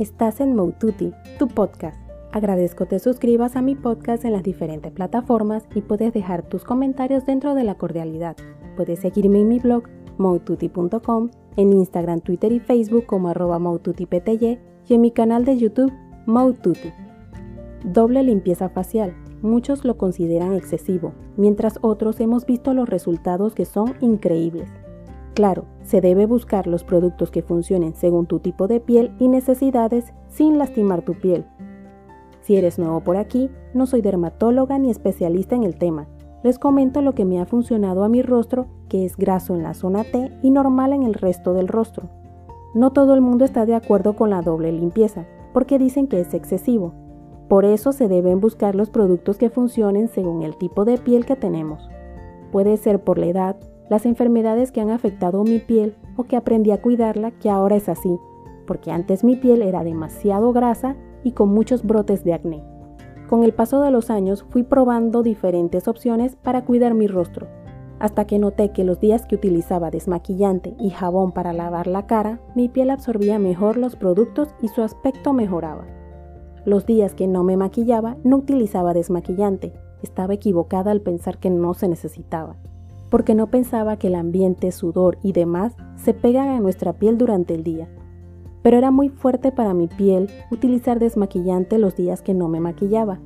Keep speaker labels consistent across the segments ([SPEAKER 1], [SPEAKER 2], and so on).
[SPEAKER 1] Estás en Moututi, tu podcast. Agradezco te suscribas a mi podcast en las diferentes plataformas y puedes dejar tus comentarios dentro de la cordialidad. Puedes seguirme en mi blog moututi.com, en Instagram, Twitter y Facebook como arroba maututipty y en mi canal de YouTube Moututi. Doble limpieza facial. Muchos lo consideran excesivo, mientras otros hemos visto los resultados que son increíbles. Claro, se debe buscar los productos que funcionen según tu tipo de piel y necesidades sin lastimar tu piel. Si eres nuevo por aquí, no soy dermatóloga ni especialista en el tema. Les comento lo que me ha funcionado a mi rostro, que es graso en la zona T y normal en el resto del rostro. No todo el mundo está de acuerdo con la doble limpieza, porque dicen que es excesivo. Por eso se deben buscar los productos que funcionen según el tipo de piel que tenemos. Puede ser por la edad, las enfermedades que han afectado mi piel o que aprendí a cuidarla que ahora es así, porque antes mi piel era demasiado grasa y con muchos brotes de acné. Con el paso de los años fui probando diferentes opciones para cuidar mi rostro, hasta que noté que los días que utilizaba desmaquillante y jabón para lavar la cara, mi piel absorbía mejor los productos y su aspecto mejoraba. Los días que no me maquillaba no utilizaba desmaquillante, estaba equivocada al pensar que no se necesitaba porque no pensaba que el ambiente, sudor y demás se pegan a nuestra piel durante el día. Pero era muy fuerte para mi piel utilizar desmaquillante los días que no me maquillaba.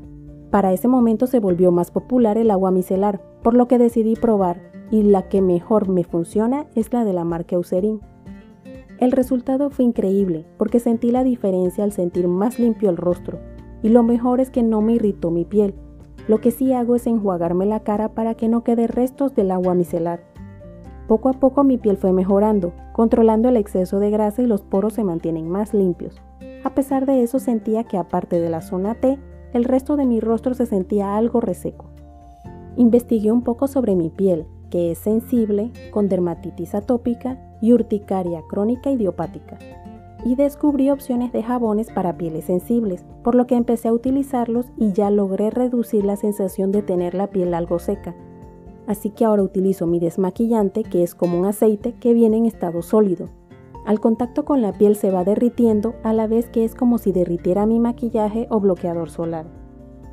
[SPEAKER 1] Para ese momento se volvió más popular el agua micelar, por lo que decidí probar, y la que mejor me funciona es la de la marca Eucerin. El resultado fue increíble, porque sentí la diferencia al sentir más limpio el rostro, y lo mejor es que no me irritó mi piel, lo que sí hago es enjuagarme la cara para que no quede restos del agua micelar. Poco a poco mi piel fue mejorando, controlando el exceso de grasa y los poros se mantienen más limpios. A pesar de eso sentía que aparte de la zona T, el resto de mi rostro se sentía algo reseco. Investigué un poco sobre mi piel, que es sensible, con dermatitis atópica y urticaria crónica idiopática y descubrí opciones de jabones para pieles sensibles, por lo que empecé a utilizarlos y ya logré reducir la sensación de tener la piel algo seca. Así que ahora utilizo mi desmaquillante, que es como un aceite que viene en estado sólido. Al contacto con la piel se va derritiendo a la vez que es como si derritiera mi maquillaje o bloqueador solar.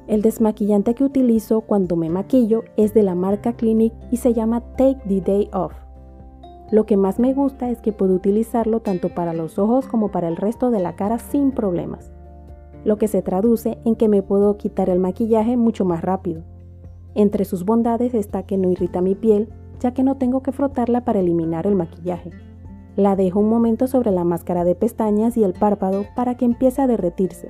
[SPEAKER 1] El desmaquillante que utilizo cuando me maquillo es de la marca Clinique y se llama Take the Day Off. Lo que más me gusta es que puedo utilizarlo tanto para los ojos como para el resto de la cara sin problemas, lo que se traduce en que me puedo quitar el maquillaje mucho más rápido. Entre sus bondades está que no irrita mi piel, ya que no tengo que frotarla para eliminar el maquillaje. La dejo un momento sobre la máscara de pestañas y el párpado para que empiece a derretirse.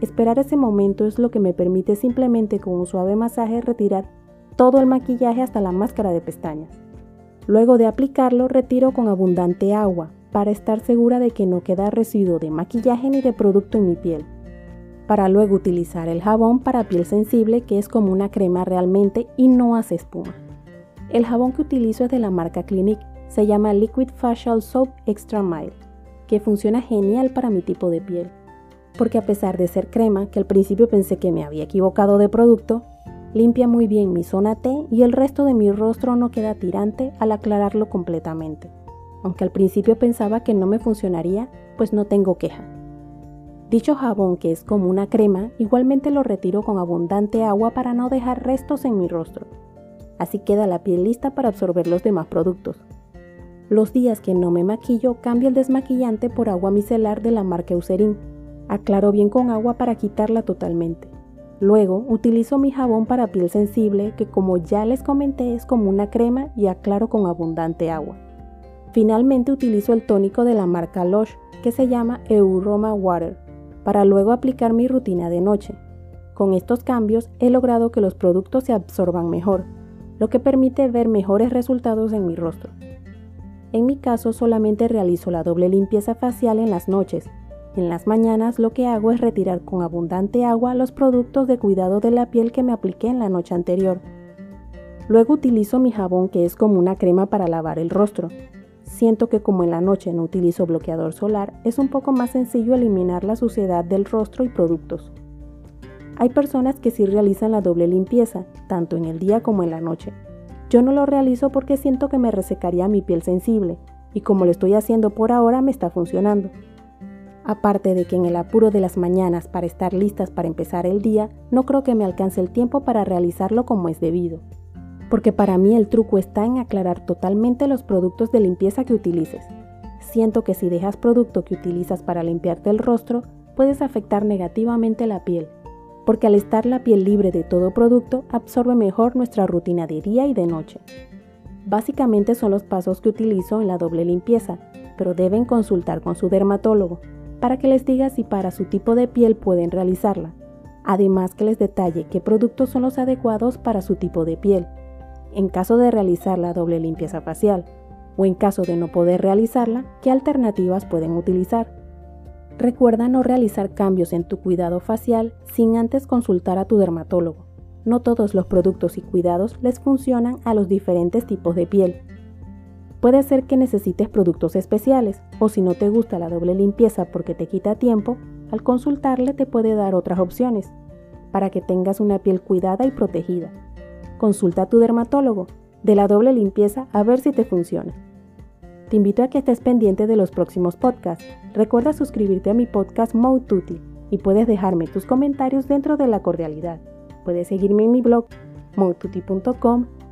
[SPEAKER 1] Esperar ese momento es lo que me permite simplemente con un suave masaje retirar todo el maquillaje hasta la máscara de pestañas. Luego de aplicarlo, retiro con abundante agua para estar segura de que no queda residuo de maquillaje ni de producto en mi piel. Para luego utilizar el jabón para piel sensible que es como una crema realmente y no hace espuma. El jabón que utilizo es de la marca Clinique, se llama Liquid Facial Soap Extra Mild, que funciona genial para mi tipo de piel. Porque a pesar de ser crema, que al principio pensé que me había equivocado de producto, Limpia muy bien mi zona T y el resto de mi rostro no queda tirante al aclararlo completamente. Aunque al principio pensaba que no me funcionaría, pues no tengo queja. Dicho jabón, que es como una crema, igualmente lo retiro con abundante agua para no dejar restos en mi rostro. Así queda la piel lista para absorber los demás productos. Los días que no me maquillo, cambio el desmaquillante por agua micelar de la marca Eucerin. Aclaro bien con agua para quitarla totalmente. Luego utilizo mi jabón para piel sensible que como ya les comenté es como una crema y aclaro con abundante agua. Finalmente utilizo el tónico de la marca Lush que se llama Euroma Water para luego aplicar mi rutina de noche. Con estos cambios he logrado que los productos se absorban mejor, lo que permite ver mejores resultados en mi rostro. En mi caso solamente realizo la doble limpieza facial en las noches en las mañanas lo que hago es retirar con abundante agua los productos de cuidado de la piel que me apliqué en la noche anterior. Luego utilizo mi jabón que es como una crema para lavar el rostro. Siento que como en la noche no utilizo bloqueador solar, es un poco más sencillo eliminar la suciedad del rostro y productos. Hay personas que sí realizan la doble limpieza, tanto en el día como en la noche. Yo no lo realizo porque siento que me resecaría mi piel sensible, y como lo estoy haciendo por ahora me está funcionando. Aparte de que en el apuro de las mañanas para estar listas para empezar el día, no creo que me alcance el tiempo para realizarlo como es debido. Porque para mí el truco está en aclarar totalmente los productos de limpieza que utilices. Siento que si dejas producto que utilizas para limpiarte el rostro, puedes afectar negativamente la piel, porque al estar la piel libre de todo producto, absorbe mejor nuestra rutina de día y de noche. Básicamente son los pasos que utilizo en la doble limpieza, pero deben consultar con su dermatólogo para que les diga si para su tipo de piel pueden realizarla. Además que les detalle qué productos son los adecuados para su tipo de piel, en caso de realizar la doble limpieza facial, o en caso de no poder realizarla, qué alternativas pueden utilizar. Recuerda no realizar cambios en tu cuidado facial sin antes consultar a tu dermatólogo. No todos los productos y cuidados les funcionan a los diferentes tipos de piel Puede ser que necesites productos especiales o si no te gusta la doble limpieza porque te quita tiempo, al consultarle te puede dar otras opciones para que tengas una piel cuidada y protegida. Consulta a tu dermatólogo de la doble limpieza a ver si te funciona. Te invito a que estés pendiente de los próximos podcasts. Recuerda suscribirte a mi podcast Moututi y puedes dejarme tus comentarios dentro de la cordialidad. Puedes seguirme en mi blog moututi.com